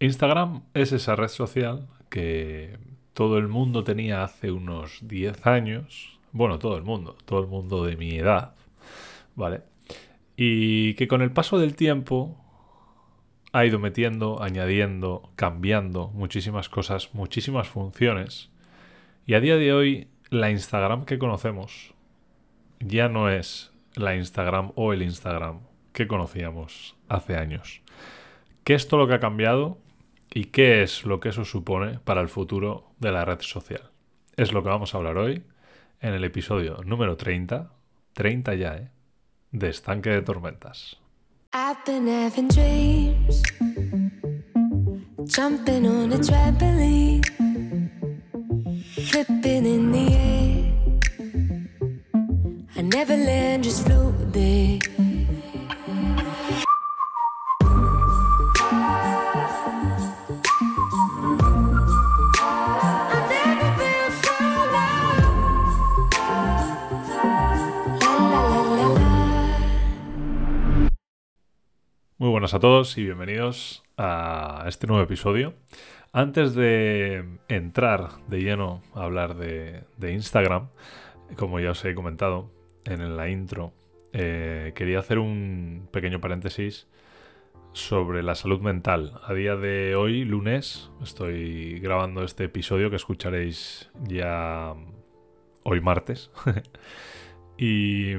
Instagram es esa red social que todo el mundo tenía hace unos 10 años. Bueno, todo el mundo, todo el mundo de mi edad, ¿vale? Y que con el paso del tiempo ha ido metiendo, añadiendo, cambiando muchísimas cosas, muchísimas funciones. Y a día de hoy, la Instagram que conocemos ya no es la Instagram o el Instagram que conocíamos hace años. ¿Qué es todo lo que ha cambiado? ¿Y qué es lo que eso supone para el futuro de la red social? Es lo que vamos a hablar hoy en el episodio número 30, 30 ya, ¿eh? De Estanque de Tormentas. Buenas a todos y bienvenidos a este nuevo episodio. Antes de entrar de lleno a hablar de, Instagram, como ya os he comentado en la intro, eh, quería hacer un pequeño paréntesis sobre la salud mental. A día de hoy, lunes, estoy grabando este episodio que escucharéis ya hoy martes. y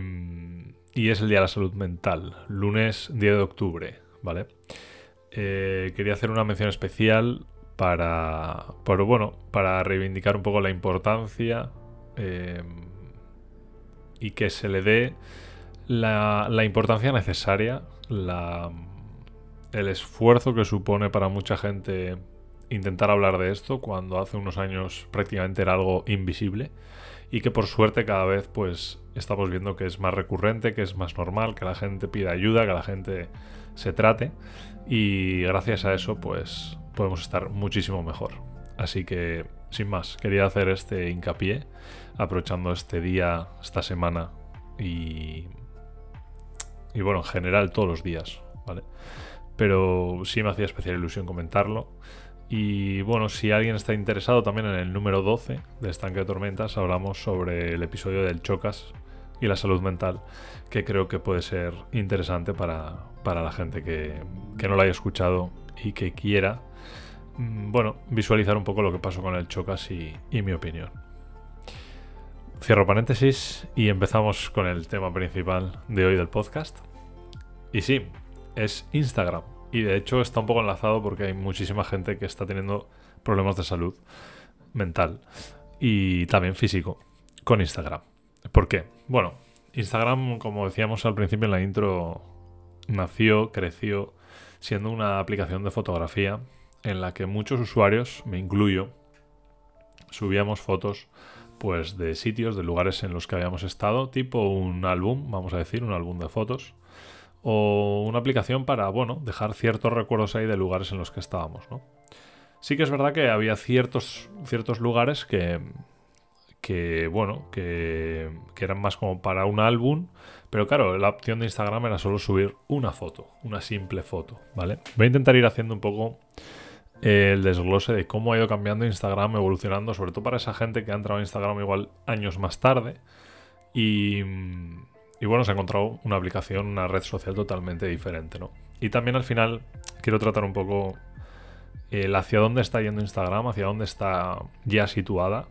y es el Día de la Salud Mental, lunes 10 de octubre, ¿vale? Eh, quería hacer una mención especial para, bueno, para reivindicar un poco la importancia eh, y que se le dé la, importancia necesaria, el esfuerzo que supone para mucha gente intentar hablar de esto cuando hace unos años prácticamente era algo invisible y que por suerte cada vez pues estamos viendo que es más recurrente, que es más normal, que la gente pida ayuda, que la gente se trate y gracias a eso pues podemos estar muchísimo mejor. Así que sin más, quería hacer este hincapié aprovechando este día, esta semana y y bueno, en general todos los días, ¿vale? Pero sí me hacía especial ilusión comentarlo y bueno, si alguien está interesado también en el número 12 de Estanque de Tormentas, hablamos sobre el episodio del Chocas y la salud mental, que creo que puede ser interesante para, la gente que, no lo haya escuchado y que quiera, mm, bueno, visualizar un poco lo que pasó con el Chocas y, y mi opinión. Cierro paréntesis y empezamos con el tema principal de hoy del podcast. Y sí, es Instagram. Y de hecho está un poco enlazado porque hay muchísima gente que está teniendo problemas de salud mental y también físico con Instagram. ¿Por qué? Bueno, Instagram, como decíamos al principio en la intro, nació, creció siendo una aplicación de fotografía en la que muchos usuarios, me incluyo, subíamos fotos pues de sitios, de lugares en los que habíamos estado, tipo un álbum, vamos a decir, un álbum de fotos o una aplicación para, bueno, dejar ciertos recuerdos ahí de lugares en los que estábamos, ¿no? Sí que es verdad que había ciertos, ciertos lugares que, que bueno, que, que, eran más como para un álbum, pero claro, la opción de Instagram era solo subir una foto, una simple foto, ¿vale? Voy a intentar ir haciendo un poco el desglose de cómo ha ido cambiando Instagram, evolucionando, sobre todo para esa gente que ha entrado a Instagram igual años más tarde y y bueno, se ha encontrado una aplicación, una red social totalmente diferente, ¿no? Y también al final quiero tratar un poco el hacia dónde está yendo Instagram, hacia dónde está ya situada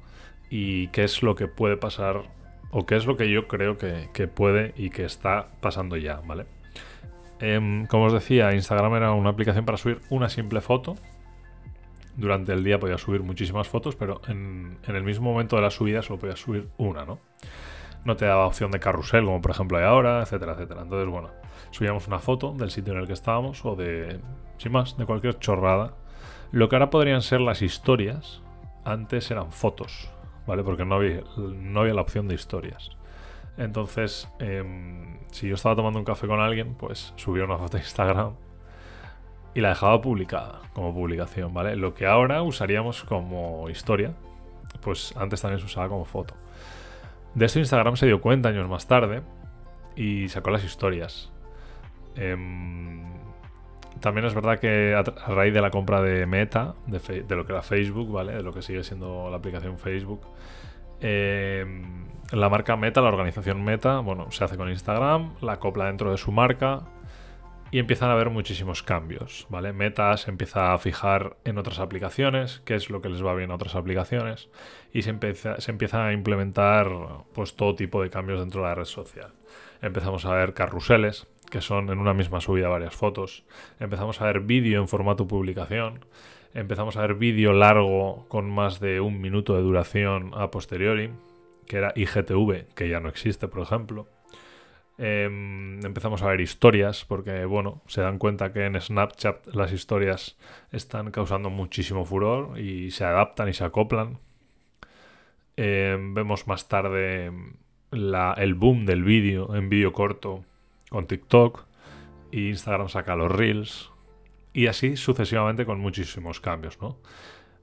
y qué es lo que puede pasar o qué es lo que yo creo que, puede y que está pasando ya, ¿vale? Em, como os decía, Instagram era una aplicación para subir una simple foto. Durante el día podía subir muchísimas fotos, pero en, en el mismo momento de la subida solo podía subir una, ¿no? no te daba opción de carrusel, como por ejemplo hay ahora, etcétera, etcétera. Entonces, bueno, subíamos una foto del sitio en el que estábamos o de, sin más, de cualquier chorrada. Lo que ahora podrían ser las historias, antes eran fotos, ¿vale? Porque no había, no había la opción de historias. Entonces, em, si yo estaba tomando un café con alguien, pues subía una foto a Instagram y la dejaba publicada como publicación, ¿vale? Lo que ahora usaríamos como historia, pues antes también se usaba como foto. De esto Instagram se dio cuenta años más tarde y sacó las historias. Em, también es verdad que a, raíz de la compra de Meta, de, lo que era Facebook, ¿vale? De lo que sigue siendo la aplicación Facebook, em, la marca Meta, la organización Meta, bueno, se hace con Instagram, la acopla dentro de su marca y empiezan a haber muchísimos cambios, ¿vale? Meta se empieza a fijar en otras aplicaciones, qué es lo que les va bien a otras aplicaciones, y se empieza, se a implementar pues todo tipo de cambios dentro de la red social. Empezamos a ver carruseles, que son en una misma subida varias fotos. Empezamos a ver vídeo en formato publicación. Empezamos a ver vídeo largo con más de un minuto de duración a posteriori, que era IGTV, que ya no existe, por ejemplo. Em, empezamos a ver historias, porque bueno, se dan cuenta que en Snapchat las historias están causando muchísimo furor y se adaptan y se acoplan. Em, vemos más tarde el boom del vídeo en vídeo corto con TikTok y Instagram saca los Reels y así sucesivamente con muchísimos cambios, ¿no?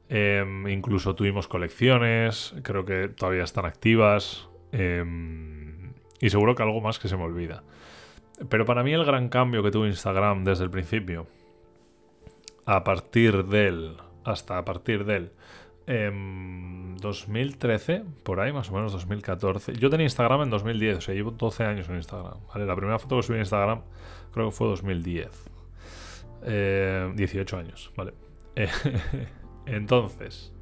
Em, incluso tuvimos colecciones, creo que todavía están activas em, y seguro que algo más que se me olvida. Pero para mí el gran cambio que tuvo Instagram desde el principio, a partir del, hasta a partir del 2013, por ahí más o menos 2014. Yo tenía Instagram en 2010, o sea, llevo 12 años en Instagram. La primera foto que subí en Instagram creo que fue 2010. 18 eh, años, ¿vale? entonces,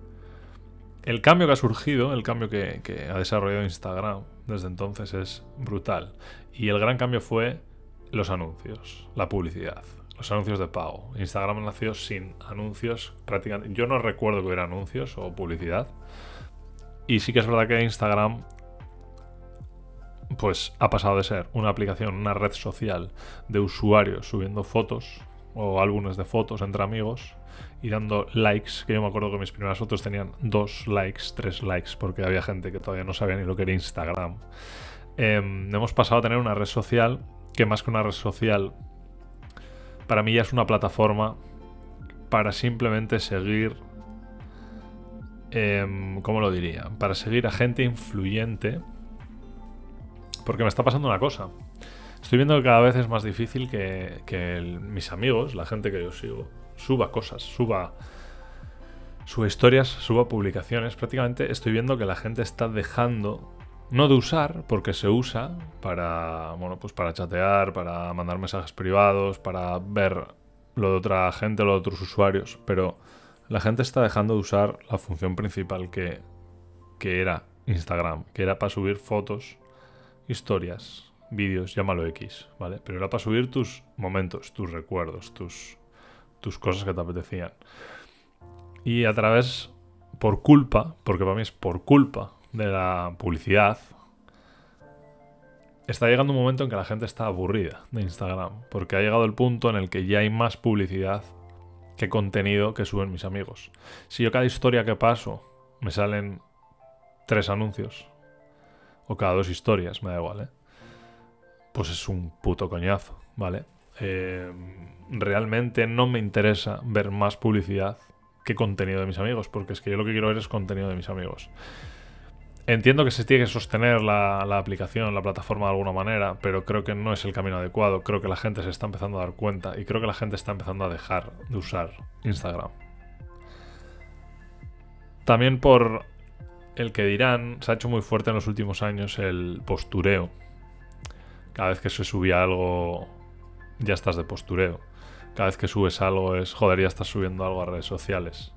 el cambio que ha surgido, el cambio que ha desarrollado Instagram desde entonces es brutal. Y el gran cambio fue los anuncios, la publicidad los anuncios de pago. Instagram nació sin anuncios prácticamente. Yo no recuerdo que hubiera anuncios o publicidad. Y sí que es verdad que Instagram pues ha pasado de ser una aplicación, una red social de usuarios subiendo fotos o álbumes de fotos entre amigos y dando likes, que yo me acuerdo que mis primeras fotos tenían dos likes, tres likes, porque había gente que todavía no sabía ni lo que era Instagram. Em, hemos pasado a tener una red social que más que una red social para mí ya es una plataforma para simplemente seguir, eh, ¿cómo lo diría? Para seguir a gente influyente. Porque me está pasando una cosa. Estoy viendo que cada vez es más difícil que, mis amigos, la gente que yo sigo, suba cosas, suba, suba historias, suba publicaciones. Prácticamente estoy viendo que la gente está dejando no de usar, porque se usa para, bueno, pues para chatear, para mandar mensajes privados, para ver lo de otra gente, lo de otros usuarios, pero la gente está dejando de usar la función principal que, que era Instagram, que era para subir fotos, historias, vídeos, llámalo X, ¿vale? Pero era para subir tus momentos, tus recuerdos, tus, tus cosas que te apetecían. Y a través, por culpa, porque para mí es por culpa de la publicidad, está llegando un momento en que la gente está aburrida de Instagram, porque ha llegado el punto en el que ya hay más publicidad que contenido que suben mis amigos. Si yo cada historia que paso me salen tres anuncios, o cada dos historias, me da igual, ¿eh? Pues es un puto coñazo, ¿vale? Eh, realmente no me interesa ver más publicidad que contenido de mis amigos, porque es que yo lo que quiero ver es contenido de mis amigos. Entiendo que se tiene que sostener la, aplicación, la plataforma de alguna manera, pero creo que no es el camino adecuado. Creo que la gente se está empezando a dar cuenta y creo que la gente está empezando a dejar de usar Instagram. También por el que dirán, se ha hecho muy fuerte en los últimos años el postureo. Cada vez que se subía algo, ya estás de postureo. Cada vez que subes algo es, joder, ya estás subiendo algo a redes sociales.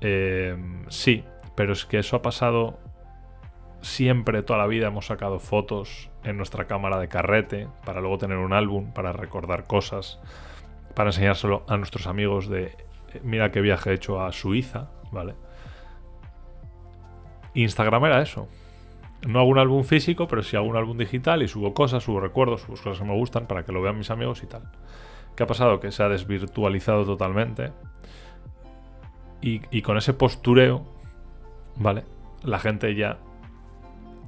Eh, sí, pero es que eso ha pasado siempre, toda la vida, hemos sacado fotos en nuestra cámara de carrete para luego tener un álbum, para recordar cosas, para enseñárselo a nuestros amigos de eh, mira qué viaje he hecho a Suiza, ¿vale? Instagram era eso. No hago un álbum físico, pero sí hago un álbum digital y subo cosas, subo recuerdos, subo cosas que me gustan para que lo vean mis amigos y tal. ¿Qué ha pasado? Que se ha desvirtualizado totalmente. Y, y con ese postureo, ¿vale? La gente ya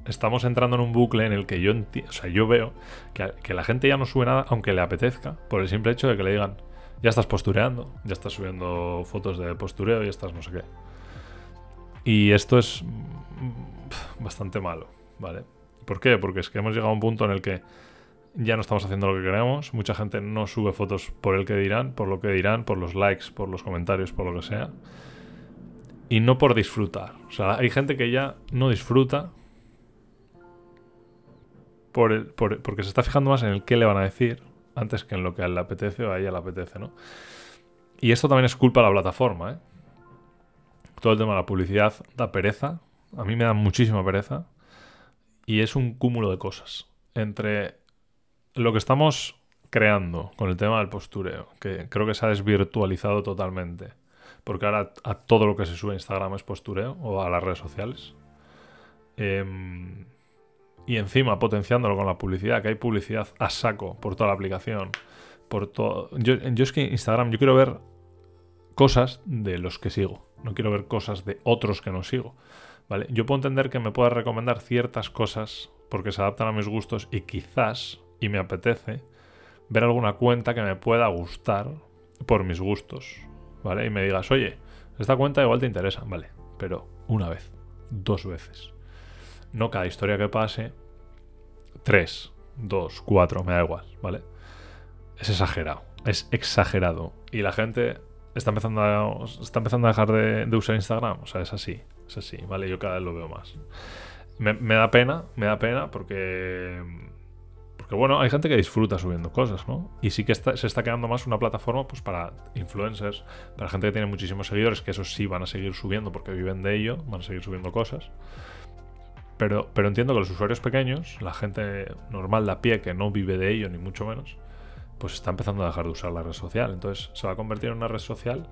estamos entrando en un bucle en el que yo, o sea, yo veo que, la gente ya no sube nada aunque le apetezca, por el simple hecho de que le digan, ya estás postureando, ya estás subiendo fotos de postureo, ya estás no sé qué. Y esto es mm, bastante malo, ¿vale? ¿Por qué? Porque es que hemos llegado a un punto en el que ya no estamos haciendo lo que queremos. Mucha gente no sube fotos por el que dirán, por lo que dirán, por los likes, por los comentarios, por lo que sea. Y no por disfrutar. O sea, hay gente que ya no disfruta por el, porque se está fijando más en el qué le van a decir antes que en lo que a él le apetece o a ella le apetece, ¿no? Y esto también es culpa de la plataforma, ¿eh? Todo el tema de la publicidad da pereza. A mí me da muchísima pereza. Y es un cúmulo de cosas. Entre lo que estamos creando con el tema del postureo, que creo que se ha desvirtualizado totalmente, porque ahora a todo lo que se sube a Instagram es postureo o a las redes sociales. Em, y encima potenciándolo con la publicidad, que hay publicidad a saco por toda la aplicación. Por todo. Yo, es que Instagram, yo quiero ver cosas de los que sigo. No quiero ver cosas de otros que no sigo. ¿Vale? Yo puedo entender que me puedas recomendar ciertas cosas porque se adaptan a mis gustos y quizás y me apetece ver alguna cuenta que me pueda gustar por mis gustos, ¿vale? Y me digas, oye, esta cuenta igual te interesa, vale, pero una vez, dos veces. No cada historia que pase, tres, dos, cuatro, me da igual, ¿vale? Es exagerado, es exagerado. Y la gente está empezando a, está empezando a dejar de, usar Instagram, o sea, es así, es así, ¿vale? Yo cada vez lo veo más. Me, da pena, me da pena porque porque bueno, hay gente que disfruta subiendo cosas, ¿no? Y sí que se está quedando más una plataforma pues para influencers, para gente que tiene muchísimos seguidores, que esos sí van a seguir subiendo porque viven de ello, van a seguir subiendo cosas. Pero, pero entiendo que los usuarios pequeños, la gente normal de a pie que no vive de ello, ni mucho menos, pues está empezando a dejar de usar la red social. Entonces se va a convertir en una red social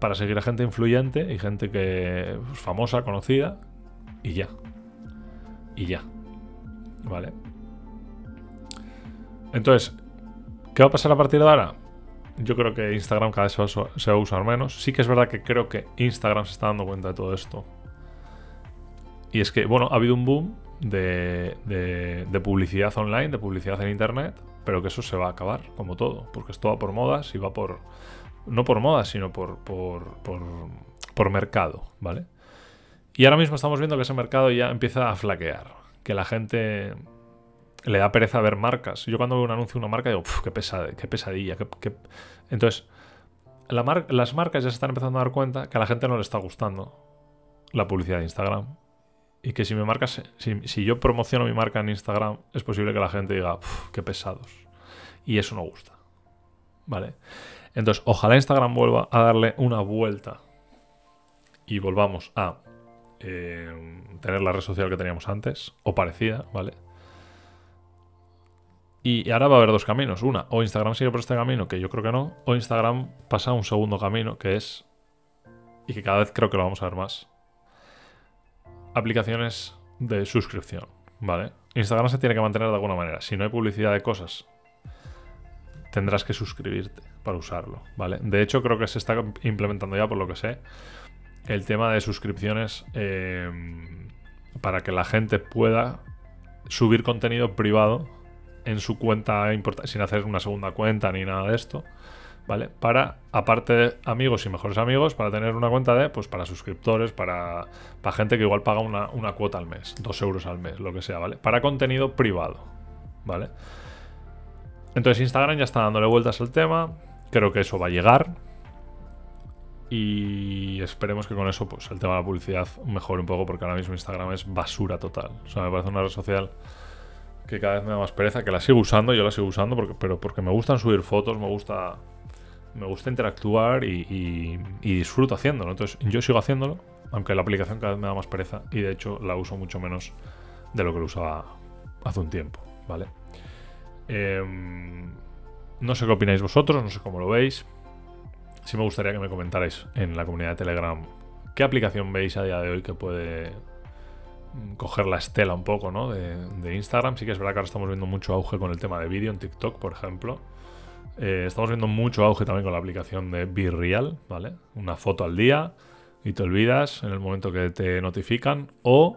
para seguir a gente influyente y gente que pues, famosa, conocida, y ya. Y ya. ¿Vale? Entonces, ¿qué va a pasar a partir de ahora? Yo creo que Instagram cada vez se va, a usar menos. Sí que es verdad que creo que Instagram se está dando cuenta de todo esto. Y es que, bueno, ha habido un boom de, publicidad online, de publicidad en Internet, pero que eso se va a acabar, como todo, porque esto va por modas y va por... No por modas, sino por, por, por, por mercado, ¿vale? Y ahora mismo estamos viendo que ese mercado ya empieza a flaquear, que la gente le da pereza ver marcas. Yo cuando veo un anuncio de una marca digo, qué, qué pesadilla. Entonces, las marcas ya se están empezando a dar cuenta que a la gente no le está gustando la publicidad de Instagram. Y que si me marcas, si, yo promociono mi marca en Instagram, es posible que la gente diga, qué pesados. Y eso no gusta. ¿Vale? Entonces, ojalá Instagram vuelva a darle una vuelta y volvamos a eh, tener la red social que teníamos antes, o parecida, ¿vale? Y ahora va a haber dos caminos. Una, o Instagram sigue por este camino, que yo creo que no, o Instagram pasa a un segundo camino, que es, y que cada vez creo que lo vamos a ver más, aplicaciones de suscripción, ¿vale? Instagram se tiene que mantener de alguna manera. Si no hay publicidad de cosas, tendrás que suscribirte para usarlo, ¿vale? De hecho, creo que se está implementando ya, por lo que sé, el tema de suscripciones eh, para que la gente pueda subir contenido privado en su cuenta sin hacer una segunda cuenta ni nada de esto. ¿Vale? Para, aparte de amigos y mejores amigos, para tener una cuenta de, pues para suscriptores, para, para gente que igual paga una, una, cuota al mes, dos euros al mes, lo que sea, ¿vale? Para contenido privado, ¿vale? Entonces Instagram ya está dándole vueltas al tema, creo que eso va a llegar y esperemos que con eso pues el tema de la publicidad mejore un poco porque ahora mismo Instagram es basura total, o sea, me parece una red social que cada vez me da más pereza, que la sigo usando, yo la sigo usando, porque, pero porque me gustan subir fotos, me gusta, me gusta interactuar y, disfruto haciéndolo. Entonces yo sigo haciéndolo, aunque la aplicación cada vez me da más pereza y de hecho la uso mucho menos de lo que lo usaba hace un tiempo, ¿vale? Em, no sé qué opináis vosotros, no sé cómo lo veis. Sí me gustaría que me comentarais en la comunidad de Telegram qué aplicación veis a día de hoy que puede coger la estela un poco ¿no? de, Instagram. Sí que es verdad que ahora estamos viendo mucho auge con el tema de vídeo en TikTok, por ejemplo. Eh, estamos viendo mucho auge también con la aplicación de Be Real, ¿vale? Una foto al día y te olvidas en el momento que te notifican o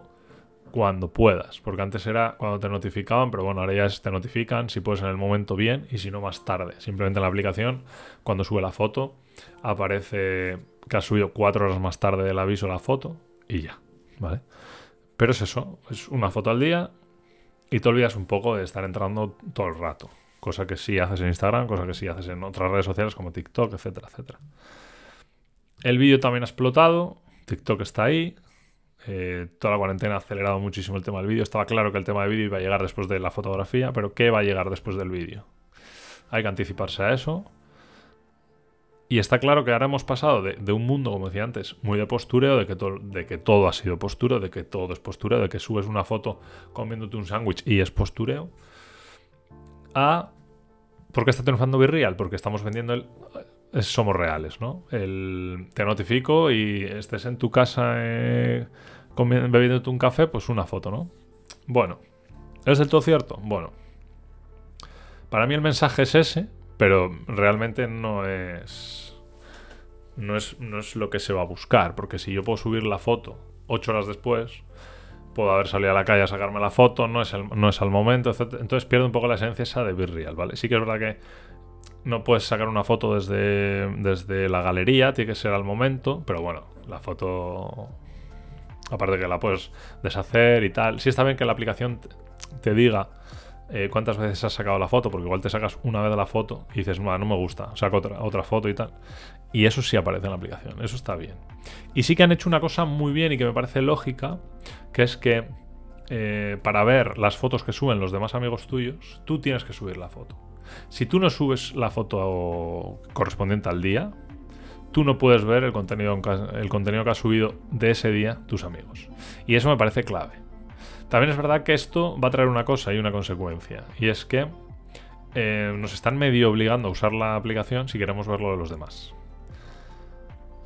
cuando puedas, porque antes era cuando te notificaban, pero bueno, ahora ya te notifican, si puedes en el momento bien y si no más tarde. Simplemente en la aplicación, cuando sube la foto, aparece que has subido cuatro horas más tarde del aviso la foto y ya, ¿vale? Pero es eso, es una foto al día y te olvidas un poco de estar entrando todo el rato. Cosa que sí haces en Instagram, cosa que sí haces en otras redes sociales como TikTok, etcétera, etcétera. El vídeo también ha explotado, TikTok está ahí, eh, toda la cuarentena ha acelerado muchísimo el tema del vídeo. Estaba claro que el tema de vídeo iba a llegar después de la fotografía, pero ¿qué va a llegar después del vídeo? Hay que anticiparse a eso. Y está claro que ahora hemos pasado de, un mundo, como decía antes, muy de postureo, de que, de que todo ha sido postureo, de que todo es postureo, de que subes una foto comiéndote un sándwich y es postureo, a... ¿Por qué está triunfando Virreal? Porque estamos vendiendo el... Somos reales, ¿no? El, te notifico y estés en tu casa eh, bebiéndote un café, pues una foto, ¿no? Bueno, ¿es del todo cierto? Bueno, para mí el mensaje es ese, pero realmente no es, no es, no es lo que se va a buscar, porque si yo puedo subir la foto ocho horas después, puedo haber salido a la calle a sacarme la foto, no es, el, no es al momento, etc. Entonces pierde un poco la esencia esa de Virreal, ¿vale? Sí que es verdad que no puedes sacar una foto desde, desde la galería, tiene que ser al momento, pero bueno, la foto, aparte que la puedes deshacer y tal, sí está bien que la aplicación te diga eh, cuántas veces has sacado la foto, porque igual te sacas una vez la foto y dices, no, me gusta, saco otra, otra foto y tal. Y eso sí aparece en la aplicación, eso está bien. Y sí que han hecho una cosa muy bien y que me parece lógica, que es que eh, para ver las fotos que suben los demás amigos tuyos, tú tienes que subir la foto. Si tú no subes la foto correspondiente al día, tú no puedes ver el contenido, el contenido que ha subido de ese día tus amigos. Y eso me parece clave. También es verdad que esto va a traer una cosa y una consecuencia. Y es que eh, nos están medio obligando a usar la aplicación si queremos ver lo de los demás.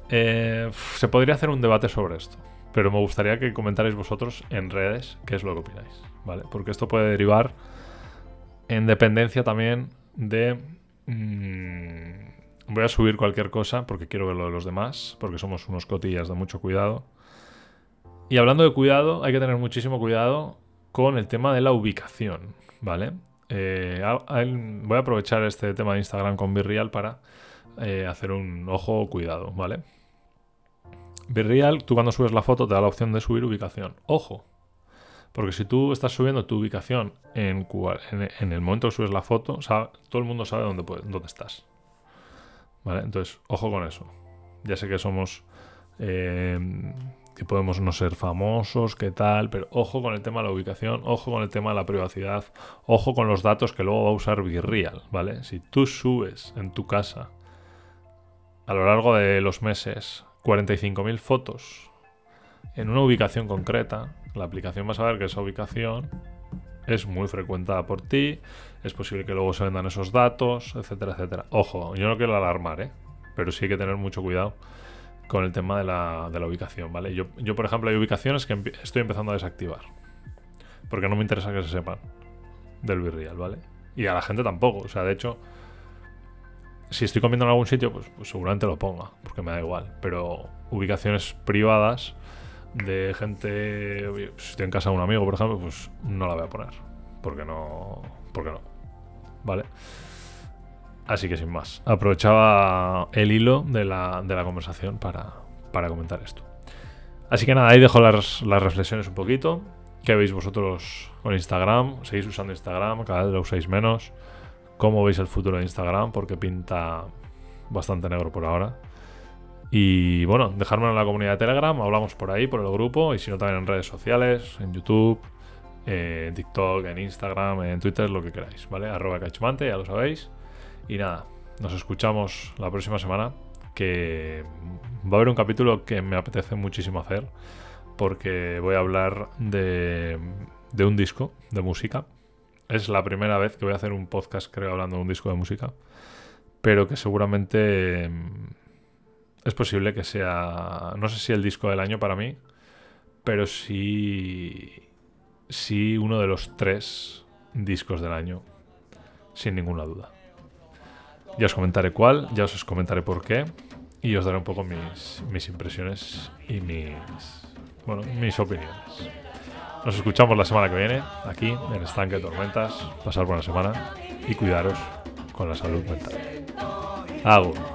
Eh, se podría hacer un debate sobre esto. Pero me gustaría que comentarais vosotros en redes qué es lo que opináis. ¿Vale? Porque esto puede derivar en dependencia también de... Mm, voy a subir cualquier cosa porque quiero ver lo de los demás. Porque somos unos cotillas de mucho cuidado. Y hablando de cuidado, hay que tener muchísimo cuidado con el tema de la ubicación, ¿vale? Eh, voy a aprovechar este tema de Instagram con Virreal para eh, hacer un ojo cuidado, ¿vale? Virreal, tú cuando subes la foto te da la opción de subir ubicación. Ojo, porque si tú estás subiendo tu ubicación en, en, el momento que subes la foto, todo el mundo sabe dónde, estás. ¿Vale? Entonces, ojo con eso. Ya sé que somos eh, que podemos no ser famosos, qué tal, pero ojo con el tema de la ubicación, ojo con el tema de la privacidad, ojo con los datos que luego va a usar Virreal, ¿vale? Si tú subes en tu casa a lo largo de los meses 45.000 fotos en una ubicación concreta, la aplicación va a saber que esa ubicación es muy frecuentada por ti, es posible que luego se vendan esos datos, etcétera, etcétera. Ojo, yo no quiero alarmar, ¿eh? Pero sí hay que tener mucho cuidado con el tema de la, de la ubicación, ¿vale? Yo, yo, por ejemplo, hay ubicaciones que estoy empezando a desactivar. Porque no me interesa que se sepan del Virreal, ¿vale? Y a la gente tampoco. O sea, de hecho, si estoy comiendo en algún sitio, pues, pues, seguramente lo ponga, porque me da igual. Pero ubicaciones privadas de gente. Si estoy en casa de un amigo, por ejemplo, pues no la voy a poner. Porque no. Porque no. ¿Vale? Así que sin más, aprovechaba el hilo de la, conversación para, comentar esto. Así que nada, ahí dejo las, reflexiones un poquito. ¿Qué veis vosotros con Instagram? ¿Seguís usando Instagram? ¿Cada vez lo usáis menos? ¿Cómo veis el futuro de Instagram? Porque pinta bastante negro por ahora. Y bueno, dejármelo en la comunidad de Telegram, hablamos por ahí, por el grupo, y si no también en redes sociales, en YouTube, en TikTok, en Instagram, en Twitter, lo que queráis, ¿vale? Arroba cachmante, ya lo sabéis. Y nada, nos escuchamos la próxima semana, que va a haber un capítulo que me apetece muchísimo hacer, porque voy a hablar de, de un disco de música. Es la primera vez que voy a hacer un podcast, creo, hablando de un disco de música, pero que seguramente mm, es posible que sea, no sé si el disco del año para mí, pero sí, sí uno de los tres discos del año, sin ninguna duda. Ya os comentaré cuál, ya os comentaré por qué y os daré un poco mis, mis impresiones y mis, bueno, mis opiniones. Nos escuchamos la semana que viene aquí en Estanque Tormentas. Pasar buena semana y cuidaros con la salud mental. Hago.